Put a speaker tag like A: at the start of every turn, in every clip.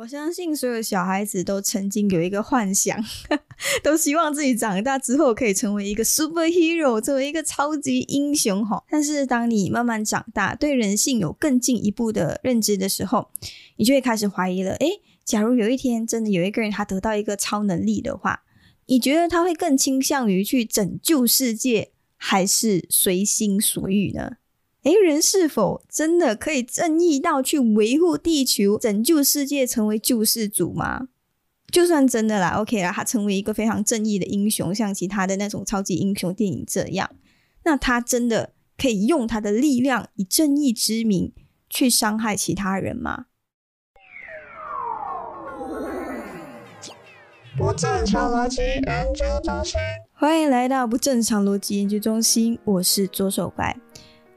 A: 我相信所有小孩子都曾经有一个幻想，都希望自己长大之后可以成为一个 superhero，成为一个超级英雄哈。但是当你慢慢长大，对人性有更进一步的认知的时候，你就会开始怀疑了。诶，假如有一天真的有一个人他得到一个超能力的话，你觉得他会更倾向于去拯救世界，还是随心所欲呢？诶，人是否真的可以正义到去维护地球、拯救世界，成为救世主吗？就算真的啦，OK 啦，他成为一个非常正义的英雄，像其他的那种超级英雄电影这样，那他真的可以用他的力量以正义之名去伤害其他人吗？不正常逻辑研究中心，欢迎来到不正常逻辑研究中心，我是左手白。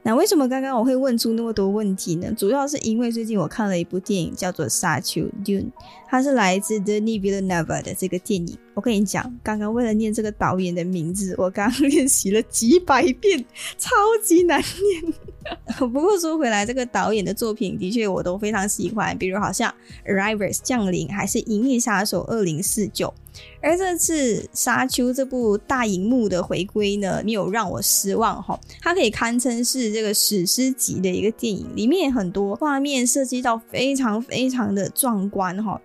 A: 那为什么刚刚我会问出那么多问题呢？主要是因为最近我看了一部电影，叫做《沙丘》（Dune），它是来自 d e n i Villeneuve 的这个电影。我跟你讲，刚刚为了念这个导演的名字，我刚 练习了几百遍，超级难念。不过说回来，这个导演的作品的确我都非常喜欢，比如好像《Arrivals》降临，还是《银翼杀手二零四九》。而这次《沙丘》这部大荧幕的回归呢，没有让我失望哈。它可以堪称是这个史诗级的一个电影，里面很多画面设计到非常非常的壮观哈。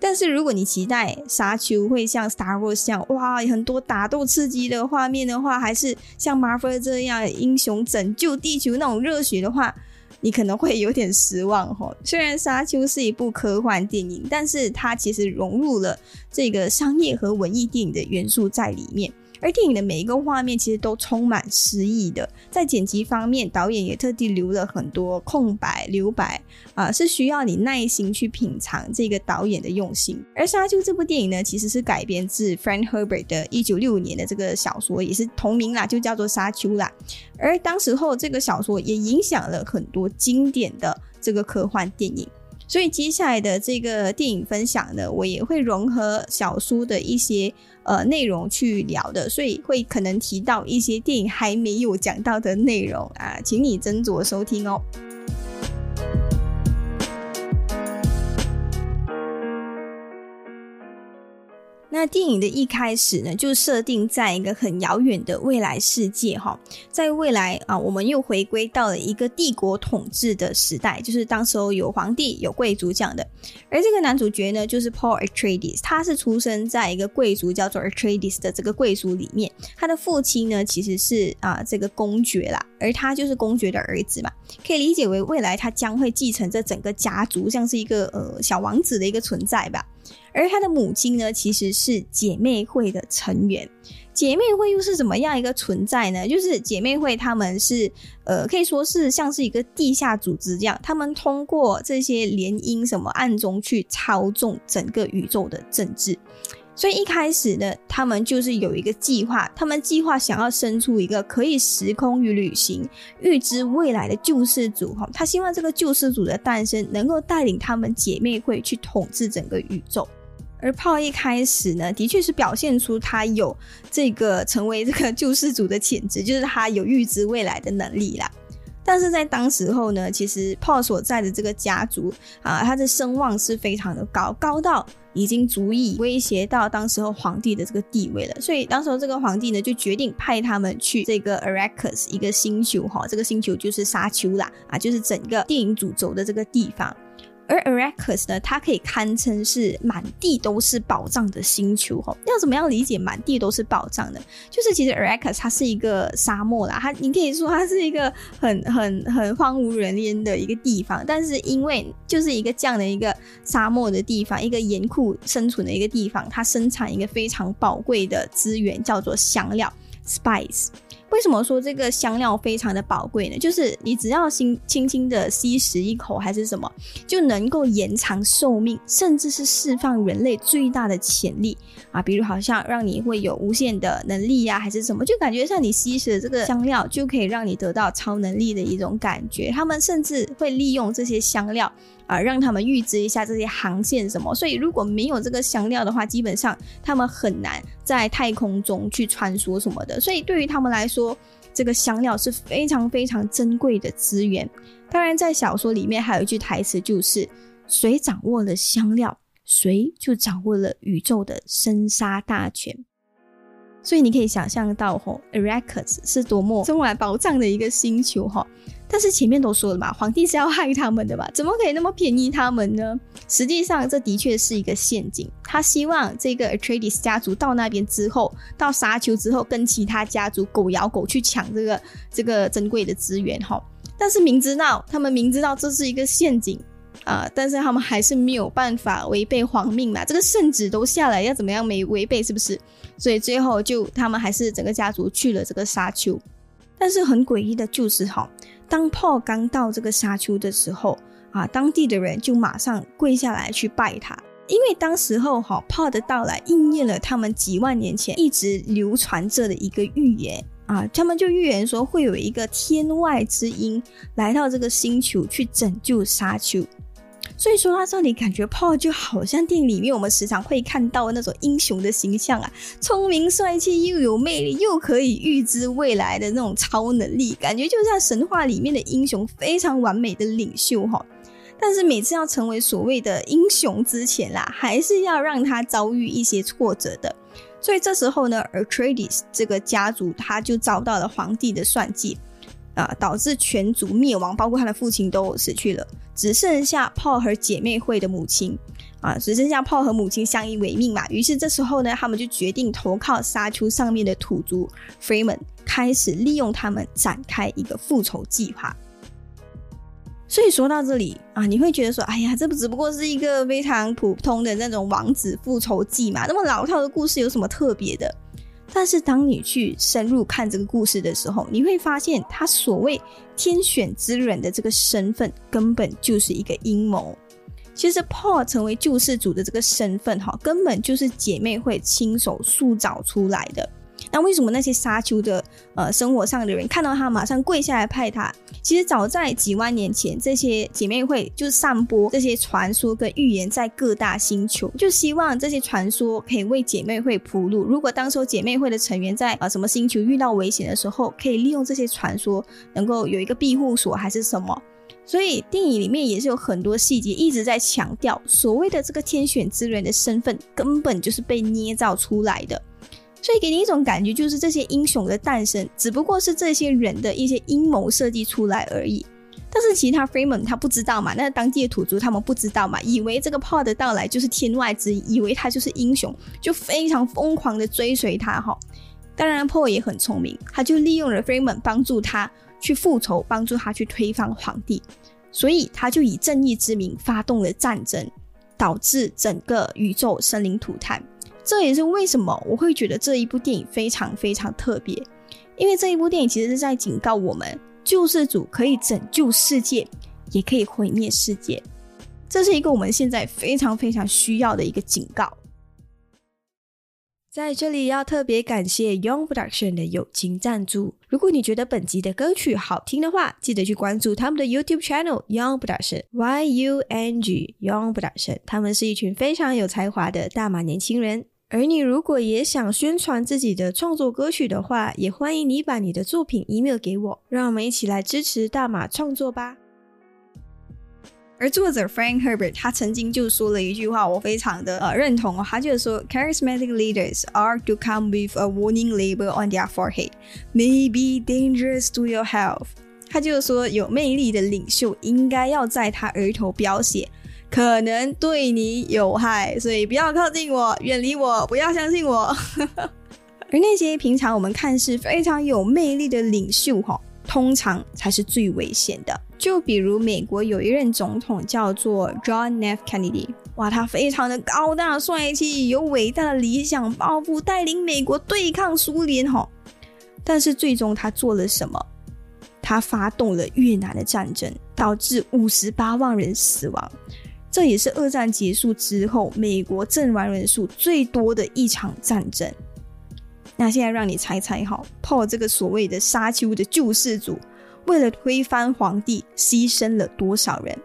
A: 但是如果你期待《沙丘》会像《Star Wars》这样哇，很多打斗刺激的画面的话，还是像 Marvel 这样英雄拯救地球那种热血的话。你可能会有点失望哈。虽然《沙丘》是一部科幻电影，但是它其实融入了这个商业和文艺电影的元素在里面。而电影的每一个画面其实都充满诗意的，在剪辑方面，导演也特地留了很多空白留白啊，是需要你耐心去品尝这个导演的用心。而《沙丘》这部电影呢，其实是改编自 Frank Herbert 的一九六五年的这个小说，也是同名啦，就叫做《沙丘》啦。而当时候这个小说也影响了很多经典的这个科幻电影。所以接下来的这个电影分享呢，我也会融合小书的一些呃内容去聊的，所以会可能提到一些电影还没有讲到的内容啊，请你斟酌收听哦。那电影的一开始呢，就设定在一个很遥远的未来世界哈，在未来啊，我们又回归到了一个帝国统治的时代，就是当时候有皇帝、有贵族这样的。而这个男主角呢，就是 Paul Atreides，他是出生在一个贵族叫做 Atreides 的这个贵族里面，他的父亲呢其实是啊这个公爵啦，而他就是公爵的儿子嘛，可以理解为未来他将会继承这整个家族，像是一个呃小王子的一个存在吧。而他的母亲呢，其实是姐妹会的成员。姐妹会又是怎么样一个存在呢？就是姐妹会，他们是呃，可以说是像是一个地下组织这样，他们通过这些联姻什么暗中去操纵整个宇宙的政治。所以一开始呢，他们就是有一个计划，他们计划想要生出一个可以时空与旅行、预知未来的救世主哈。他希望这个救世主的诞生能够带领他们姐妹会去统治整个宇宙。而炮一开始呢，的确是表现出他有这个成为这个救世主的潜质，就是他有预知未来的能力啦。但是在当时候呢，其实炮所在的这个家族啊，他的声望是非常的高，高到已经足以威胁到当时候皇帝的这个地位了。所以当时候这个皇帝呢，就决定派他们去这个 Arrakis 一个星球哈，这个星球就是沙丘啦，啊，就是整个电影主轴的这个地方。而 Arrakis 呢，它可以堪称是满地都是宝藏的星球哈。要怎么样理解满地都是宝藏呢？就是其实 Arrakis 它是一个沙漠啦，它你可以说它是一个很很很荒无人烟的一个地方。但是因为就是一个这样的一个沙漠的地方，一个严酷生存的一个地方，它生产一个非常宝贵的资源，叫做香料 （spice）。为什么说这个香料非常的宝贵呢？就是你只要轻轻轻的吸食一口，还是什么，就能够延长寿命，甚至是释放人类最大的潜力啊！比如好像让你会有无限的能力呀，还是什么，就感觉像你吸食这个香料，就可以让你得到超能力的一种感觉。他们甚至会利用这些香料。啊，让他们预知一下这些航线什么，所以如果没有这个香料的话，基本上他们很难在太空中去穿梭什么的。所以对于他们来说，这个香料是非常非常珍贵的资源。当然，在小说里面还有一句台词，就是谁掌握了香料，谁就掌握了宇宙的生杀大权。所以你可以想象到，吼 a r a k u s 是多么充满宝藏的一个星球，哈。但是前面都说了嘛，皇帝是要害他们的嘛，怎么可以那么便宜他们呢？实际上，这的确是一个陷阱。他希望这个 Atreides 家族到那边之后，到沙丘之后，跟其他家族狗咬狗去抢这个这个珍贵的资源，哈。但是明知道他们明知道这是一个陷阱啊，但是他们还是没有办法违背皇命嘛。这个圣旨都下来，要怎么样没违背？是不是？所以最后就他们还是整个家族去了这个沙丘。但是很诡异的就是哈。当 Paul 刚到这个沙丘的时候，啊，当地的人就马上跪下来去拜他，因为当时候哈 Paul 的到来应验了他们几万年前一直流传着的一个预言啊，他们就预言说会有一个天外之音来到这个星球去拯救沙丘。所以说他这里，感觉 Paul 就好像电影里面我们时常会看到那种英雄的形象啊，聪明帅气又有魅力，又可以预知未来的那种超能力，感觉就像神话里面的英雄，非常完美的领袖哈。但是每次要成为所谓的英雄之前啦，还是要让他遭遇一些挫折的。所以这时候呢，Atreides 这个家族他就遭到了皇帝的算计。啊，导致全族灭亡，包括他的父亲都死去了，只剩下炮和姐妹会的母亲，啊，只剩下炮和母亲相依为命嘛。于是这时候呢，他们就决定投靠沙丘上面的土族 Freeman，开始利用他们展开一个复仇计划。所以说到这里啊，你会觉得说，哎呀，这不只不过是一个非常普通的那种王子复仇记嘛，那么老套的故事有什么特别的？但是当你去深入看这个故事的时候，你会发现他所谓天选之人的这个身份根本就是一个阴谋。其实 Paul 成为救世主的这个身份，哈，根本就是姐妹会亲手塑造出来的。那为什么那些沙丘的呃生活上的人看到他马上跪下来拜他？其实早在几万年前，这些姐妹会就是散播这些传说跟预言在各大星球，就希望这些传说可以为姐妹会铺路。如果当时姐妹会的成员在啊什么星球遇到危险的时候，可以利用这些传说能够有一个庇护所还是什么。所以电影里面也是有很多细节一直在强调，所谓的这个天选之人的身份根本就是被捏造出来的。所以给你一种感觉，就是这些英雄的诞生，只不过是这些人的一些阴谋设计出来而已。但是其他 Freeman 他不知道嘛，那当地的土著他们不知道嘛，以为这个 Paul 的到来就是天外之音，以为他就是英雄，就非常疯狂的追随他哈。当然 Paul 也很聪明，他就利用了 Freeman 帮助他去复仇，帮助他去推翻皇帝，所以他就以正义之名发动了战争，导致整个宇宙生灵涂炭。这也是为什么我会觉得这一部电影非常非常特别，因为这一部电影其实是在警告我们：救世主可以拯救世界，也可以毁灭世界。这是一个我们现在非常非常需要的一个警告。在这里要特别感谢 Young Production 的友情赞助。如果你觉得本集的歌曲好听的话，记得去关注他们的 YouTube channel Young Production Y U N G Young Production。他们是一群非常有才华的大马年轻人。而你如果也想宣传自己的创作歌曲的话，也欢迎你把你的作品 email 给我，让我们一起来支持大马创作吧。而作者 Frank Herbert 他曾经就说了一句话，我非常的呃认同哦，他就说，Charismatic leaders are to come with a warning label on their forehead, may be dangerous to your health。他就说，有魅力的领袖应该要在他额头标写。可能对你有害，所以不要靠近我，远离我，不要相信我。而那些平常我们看似非常有魅力的领袖，哈，通常才是最危险的。就比如美国有一任总统叫做 John F. Kennedy，哇，他非常的高大帅气，有伟大的理想抱负，带领美国对抗苏联，哈。但是最终他做了什么？他发动了越南的战争，导致五十八万人死亡。这也是二战结束之后美国阵亡人数最多的一场战争。那现在让你猜猜哈，Paul 这个所谓的沙丘的救世主，为了推翻皇帝，牺牲了多少人？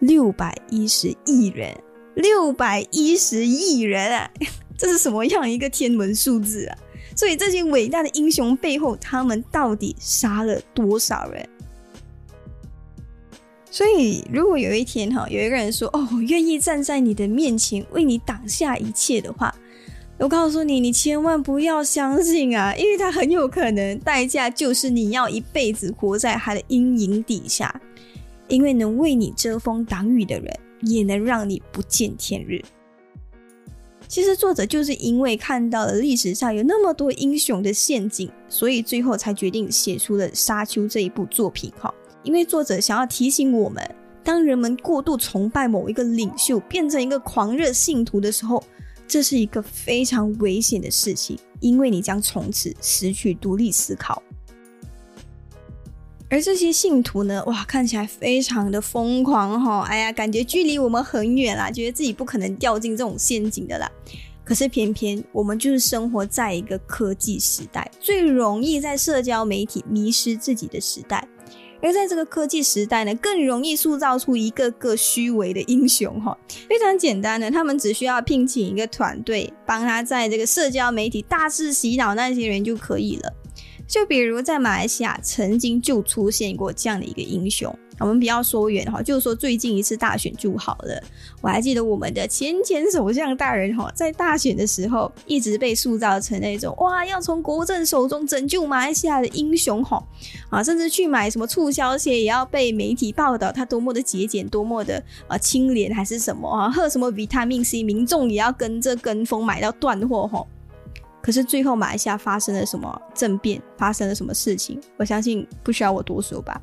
A: 六百一十亿人，六百一十亿人啊！这是什么样一个天文数字啊？所以这些伟大的英雄背后，他们到底杀了多少人？所以，如果有一天哈，有一个人说：“哦，我愿意站在你的面前，为你挡下一切的话。”我告诉你，你千万不要相信啊，因为他很有可能代价就是你要一辈子活在他的阴影底下，因为能为你遮风挡雨的人，也能让你不见天日。其实作者就是因为看到了历史上有那么多英雄的陷阱，所以最后才决定写出了《沙丘》这一部作品。哈，因为作者想要提醒我们，当人们过度崇拜某一个领袖，变成一个狂热信徒的时候。这是一个非常危险的事情，因为你将从此失去独立思考。而这些信徒呢，哇，看起来非常的疯狂哈！哎呀，感觉距离我们很远啦，觉得自己不可能掉进这种陷阱的啦。可是偏偏我们就是生活在一个科技时代，最容易在社交媒体迷失自己的时代。而在这个科技时代呢，更容易塑造出一个个虚伪的英雄哈。非常简单的，他们只需要聘请一个团队，帮他在这个社交媒体大肆洗脑那些人就可以了。就比如在马来西亚，曾经就出现过这样的一个英雄。我们不要说远哈，就是说最近一次大选就好了。我还记得我们的前前首相大人哈，在大选的时候一直被塑造成那种哇，要从国政手中拯救马来西亚的英雄哈啊，甚至去买什么促销鞋也要被媒体报道他多么的节俭，多么的呃清廉还是什么啊，喝什么维他命 C，民众也要跟着跟风买到断货哈。可是最后马来西亚发生了什么政变，发生了什么事情？我相信不需要我多说吧。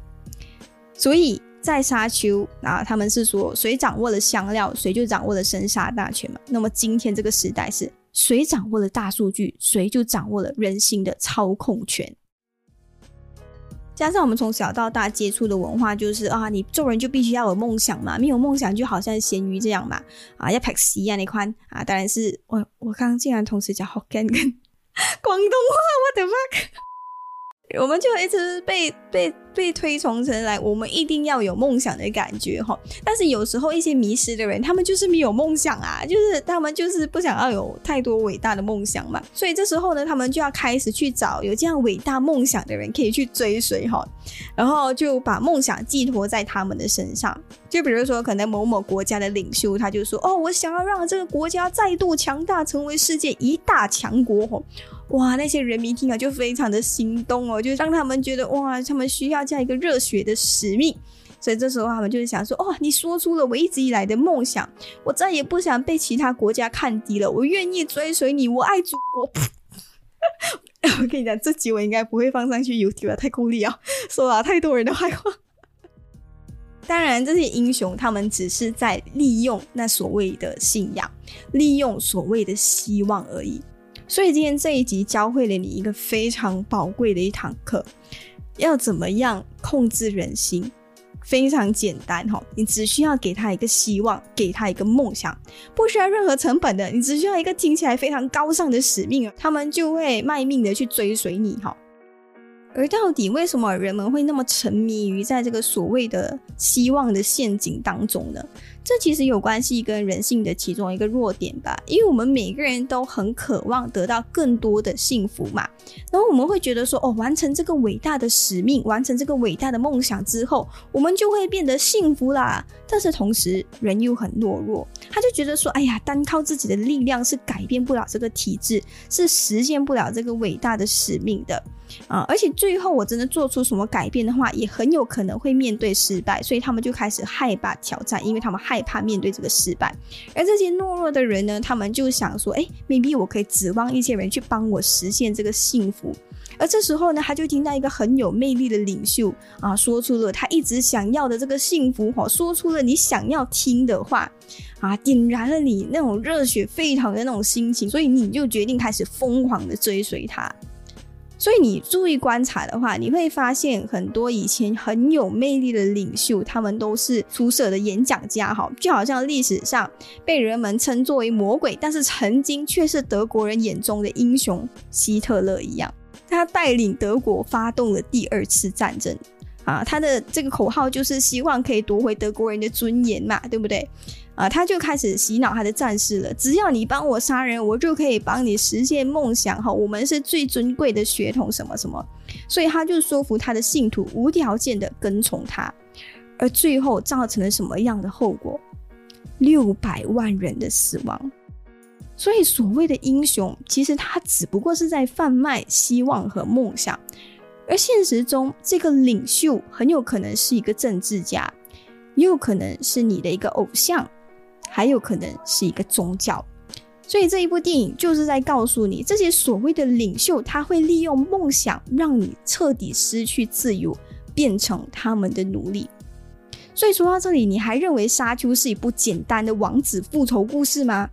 A: 所以在沙丘啊，他们是说谁掌握了香料，谁就掌握了生杀大权嘛。那么今天这个时代是谁掌握了大数据，谁就掌握了人心的操控权。加上我们从小到大接触的文化就是啊，你做人就必须要有梦想嘛，没有梦想就好像咸鱼这样嘛。啊，要拍戏啊那款啊，当然是我我刚刚竟然同时讲好干跟广东话，我的妈！我们就一直被被。被推崇成来，我们一定要有梦想的感觉哈。但是有时候一些迷失的人，他们就是没有梦想啊，就是他们就是不想要有太多伟大的梦想嘛。所以这时候呢，他们就要开始去找有这样伟大梦想的人可以去追随哈，然后就把梦想寄托在他们的身上。就比如说，可能某某国家的领袖，他就说：“哦，我想要让这个国家再度强大，成为世界一大强国。”吼，哇，那些人民听了就非常的心动哦，就让他们觉得哇，他们需要。这样一个热血的使命，所以这时候他们就是想说：哦，你说出了我一直以来的梦想，我再也不想被其他国家看低了，我愿意追随你，我爱祖国。我跟你讲，这集我应该不会放上去 YouTube 太功利啊，说了太多人的坏话。当然，这些英雄他们只是在利用那所谓的信仰，利用所谓的希望而已。所以今天这一集教会了你一个非常宝贵的一堂课。要怎么样控制人心？非常简单哈，你只需要给他一个希望，给他一个梦想，不需要任何成本的，你只需要一个听起来非常高尚的使命，他们就会卖命的去追随你哈。而到底为什么人们会那么沉迷于在这个所谓的希望的陷阱当中呢？这其实有关系跟人性的其中一个弱点吧，因为我们每个人都很渴望得到更多的幸福嘛，然后我们会觉得说，哦，完成这个伟大的使命，完成这个伟大的梦想之后，我们就会变得幸福啦。但是同时，人又很懦弱，他就觉得说，哎呀，单靠自己的力量是改变不了这个体制，是实现不了这个伟大的使命的。啊！而且最最后我真的做出什么改变的话，也很有可能会面对失败，所以他们就开始害怕挑战，因为他们害怕面对这个失败。而这些懦弱的人呢，他们就想说：“哎，maybe 我可以指望一些人去帮我实现这个幸福。”而这时候呢，他就听到一个很有魅力的领袖啊，说出了他一直想要的这个幸福，哈，说出了你想要听的话，啊，点燃了你那种热血沸腾的那种心情，所以你就决定开始疯狂的追随他。所以你注意观察的话，你会发现很多以前很有魅力的领袖，他们都是出色的演讲家，哈，就好像历史上被人们称作为魔鬼，但是曾经却是德国人眼中的英雄希特勒一样。他带领德国发动了第二次战争，啊，他的这个口号就是希望可以夺回德国人的尊严嘛，对不对？啊，他就开始洗脑他的战士了。只要你帮我杀人，我就可以帮你实现梦想。哈，我们是最尊贵的血统，什么什么。所以他就说服他的信徒无条件的跟从他。而最后造成了什么样的后果？六百万人的死亡。所以，所谓的英雄，其实他只不过是在贩卖希望和梦想，而现实中，这个领袖很有可能是一个政治家，也有可能是你的一个偶像，还有可能是一个宗教。所以，这一部电影就是在告诉你，这些所谓的领袖，他会利用梦想让你彻底失去自由，变成他们的奴隶。所以，说到这里，你还认为《沙丘》是一部简单的王子复仇故事吗？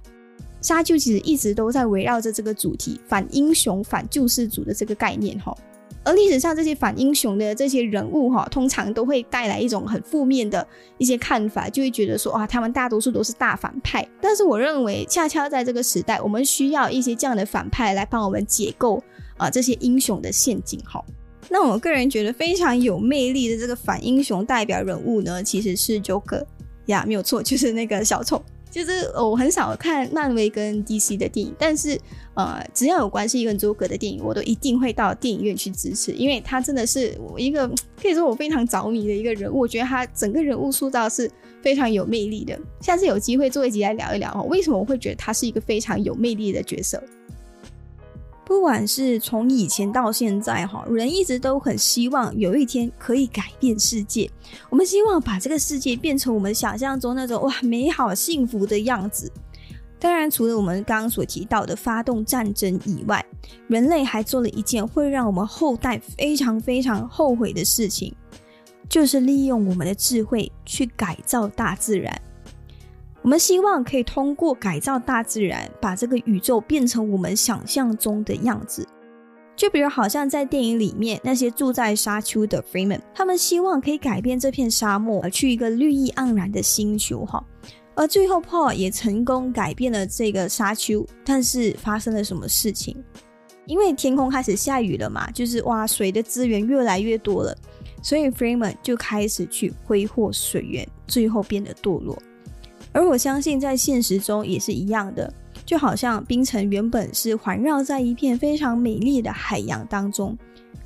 A: 沙丘其实一直都在围绕着这个主题，反英雄、反救世主的这个概念哈。而历史上这些反英雄的这些人物哈，通常都会带来一种很负面的一些看法，就会觉得说啊，他们大多数都是大反派。但是我认为，恰恰在这个时代，我们需要一些这样的反派来帮我们解构啊这些英雄的陷阱哈。那我个人觉得非常有魅力的这个反英雄代表人物呢，其实是 Joker 呀，没有错，就是那个小丑。就是我很少看漫威跟 DC 的电影，但是呃，只要有关系跟 Joker 的电影，我都一定会到电影院去支持，因为他真的是我一个可以说我非常着迷的一个人物。我觉得他整个人物塑造是非常有魅力的。下次有机会做一集来聊一聊哦，为什么我会觉得他是一个非常有魅力的角色。不管是从以前到现在，哈，人一直都很希望有一天可以改变世界。我们希望把这个世界变成我们想象中那种哇美好幸福的样子。当然，除了我们刚刚所提到的发动战争以外，人类还做了一件会让我们后代非常非常后悔的事情，就是利用我们的智慧去改造大自然。我们希望可以通过改造大自然，把这个宇宙变成我们想象中的样子。就比如，好像在电影里面那些住在沙丘的 Freeman，他们希望可以改变这片沙漠，去一个绿意盎然的星球。哈，而最后 Paul 也成功改变了这个沙丘。但是发生了什么事情？因为天空开始下雨了嘛，就是哇，水的资源越来越多了，所以 Freeman 就开始去挥霍水源，最后变得堕落。而我相信，在现实中也是一样的，就好像冰城原本是环绕在一片非常美丽的海洋当中，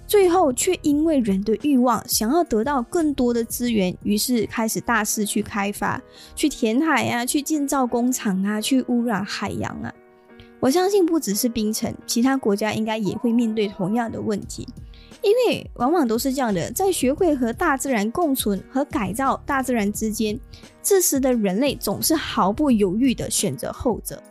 A: 最后却因为人的欲望，想要得到更多的资源，于是开始大肆去开发、去填海啊、去建造工厂啊、去污染海洋啊。我相信，不只是冰城，其他国家应该也会面对同样的问题。因为往往都是这样的，在学会和大自然共存和改造大自然之间，自私的人类总是毫不犹豫的选择后者。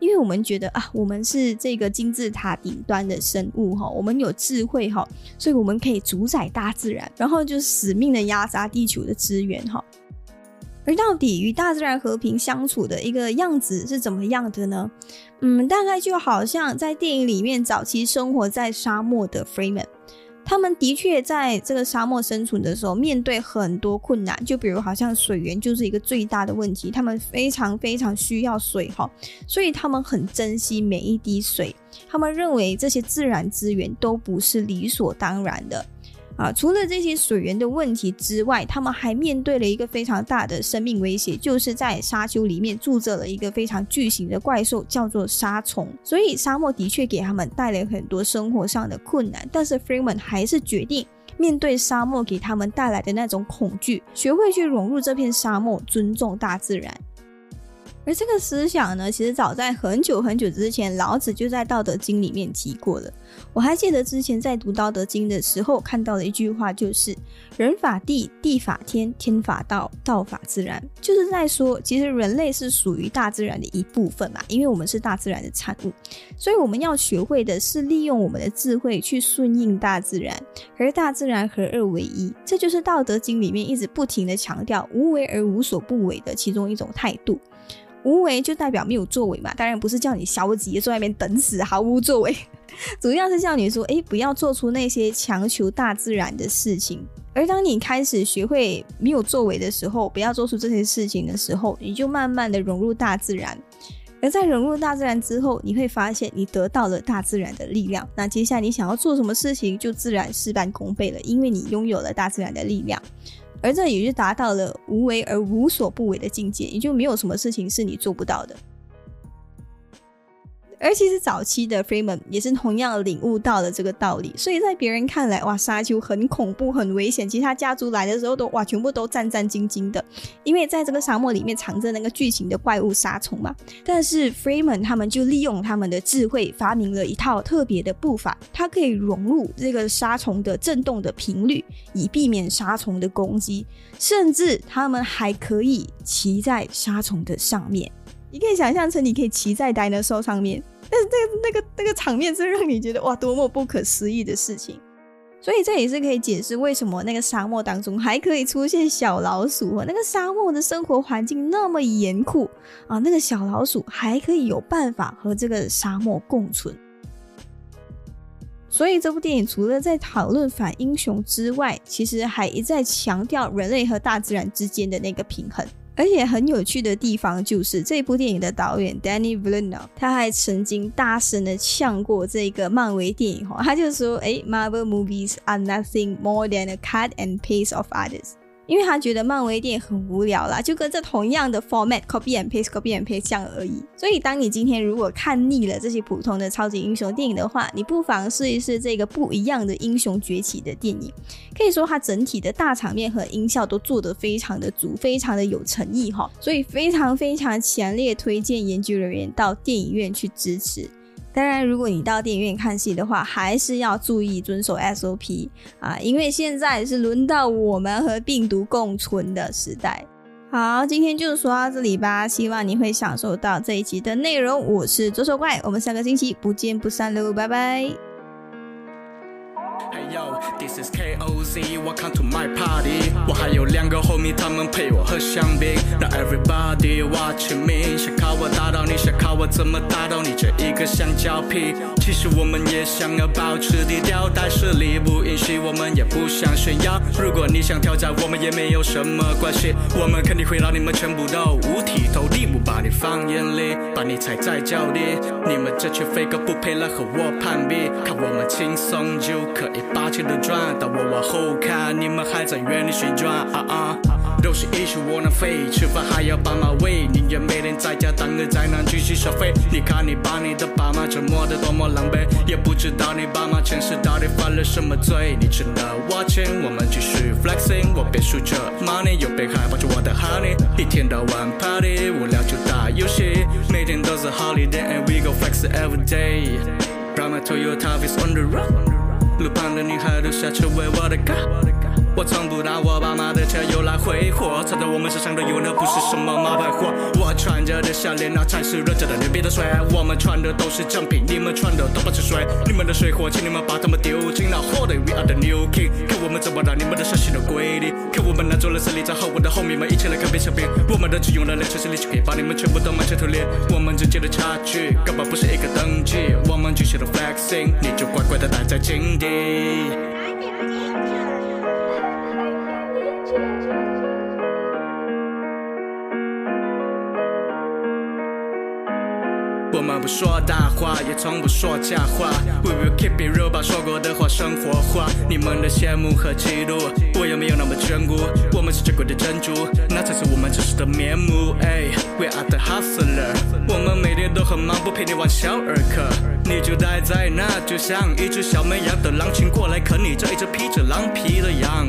A: 因为我们觉得啊，我们是这个金字塔顶端的生物哈，我们有智慧哈，所以我们可以主宰大自然，然后就死命的压榨地球的资源哈。而到底与大自然和平相处的一个样子是怎么样的呢？嗯，大概就好像在电影里面早期生活在沙漠的 Freeman。他们的确在这个沙漠生存的时候，面对很多困难，就比如好像水源就是一个最大的问题，他们非常非常需要水哈，所以他们很珍惜每一滴水，他们认为这些自然资源都不是理所当然的。啊，除了这些水源的问题之外，他们还面对了一个非常大的生命威胁，就是在沙丘里面住着了一个非常巨型的怪兽，叫做沙虫。所以沙漠的确给他们带来很多生活上的困难，但是 Freeman 还是决定面对沙漠给他们带来的那种恐惧，学会去融入这片沙漠，尊重大自然。而这个思想呢，其实早在很久很久之前，老子就在《道德经》里面提过了。我还记得之前在读《道德经》的时候，看到了一句话，就是“人法地，地法天，天法道，道法自然”，就是在说，其实人类是属于大自然的一部分嘛，因为我们是大自然的产物，所以我们要学会的是利用我们的智慧去顺应大自然，而大自然合二为一，这就是《道德经》里面一直不停的强调“无为而无所不为”的其中一种态度。无为就代表没有作为嘛，当然不是叫你消极坐在那边等死，毫无作为，主要是叫你说，哎，不要做出那些强求大自然的事情。而当你开始学会没有作为的时候，不要做出这些事情的时候，你就慢慢的融入大自然。而在融入大自然之后，你会发现你得到了大自然的力量。那接下来你想要做什么事情，就自然事半功倍了，因为你拥有了大自然的力量。而这也就达到了无为而无所不为的境界，也就没有什么事情是你做不到的。而其实早期的 Freeman 也是同样领悟到了这个道理，所以在别人看来，哇，沙丘很恐怖、很危险。其他家族来的时候都哇，全部都战战兢兢的，因为在这个沙漠里面藏着那个巨型的怪物沙虫嘛。但是 Freeman 他们就利用他们的智慧，发明了一套特别的步伐，它可以融入这个沙虫的震动的频率，以避免沙虫的攻击。甚至他们还可以骑在沙虫的上面。你可以想象成你可以骑在 dinosaur 上面。但是那个那个那个场面是让你觉得哇，多么不可思议的事情！所以这也是可以解释为什么那个沙漠当中还可以出现小老鼠。那个沙漠的生活环境那么严酷啊，那个小老鼠还可以有办法和这个沙漠共存。所以这部电影除了在讨论反英雄之外，其实还一再强调人类和大自然之间的那个平衡。而且很有趣的地方就是这部电影的导演 Danny v i l l e n o 他还曾经大声的呛过这个漫威电影哈，他就说：“哎，Marvel movies are nothing more than a cut and paste of others。”因为他觉得漫威电影很无聊啦，就跟这同样的 format copy and paste copy and paste 这样而已。所以，当你今天如果看腻了这些普通的超级英雄电影的话，你不妨试一试这个不一样的英雄崛起的电影。可以说，它整体的大场面和音效都做得非常的足，非常的有诚意哈。所以，非常非常强烈推荐研究人员到电影院去支持。当然，如果你到电影院看戏的话，还是要注意遵守 SOP 啊，因为现在是轮到我们和病毒共存的时代。好，今天就说到这里吧，希望你会享受到这一集的内容。我是左手怪，我们下个星期不见不散喽，拜拜。Yo, this is KOZ, welcome to my party。我还有两个 homie，他们陪我喝香槟。让 everybody watching me，想靠我打倒你，想靠我怎么打倒你这一个香蕉皮。其实我们也想要保持低调，但是力不允许，我们也不想炫耀。如果你想挑战，我们也没有什么关系，我们肯定会让你们全部都五体投地，不把你放眼里，把你踩在脚底。你们这群废狗不配来和我攀比，看我们轻松就可以把。钱都赚，当我往后看，你们还在原地旋转。啊啊，都是一群窝囊废，吃饭还要爸妈喂，宁愿每天在家当个宅男继续消费。你看你把你的爸妈折磨得多么狼狈，也不知道你爸妈前世到底犯了什么罪。你只能 watching，我们继续 flexing，我边数着 money，又边害怕着我的 honey。一天到晚 party，无聊就打游戏，每天都是 holiday，and we go flex every day。Ride my Toyota Vios on the road。路旁的女孩都下车为我的歌。我从不拿我爸妈的钱用来挥霍，藏在我们身上的有那不是什么冒牌货。我穿着的项链那才是人家的牛逼的水。我们穿的都是正品，你们穿的都不是水。你们的水货，请你们把它们丢进那火堆。We are the new king，看我们怎么让你们的伤心都归零。看我们拿走了胜利，然后我的后面们一起来看变小兵。我们的只用了两千力就可以把你们全部都满城屠裂。我们之间的差距根本不是一个等级。我们继续的 flexing，你就乖乖的待在井底。不说大话，也从不说假话。We will keep it real，把说过的话生活化。你们的羡慕和嫉妒，我也没有那么眷顾？我们是珍贵的珍珠，那才是我们真实的面目。We are the hustler，我们每天都很忙，不陪你玩小儿科。你就待在那，就像一只小绵羊，等狼群过来啃你这一只披着狼皮的羊。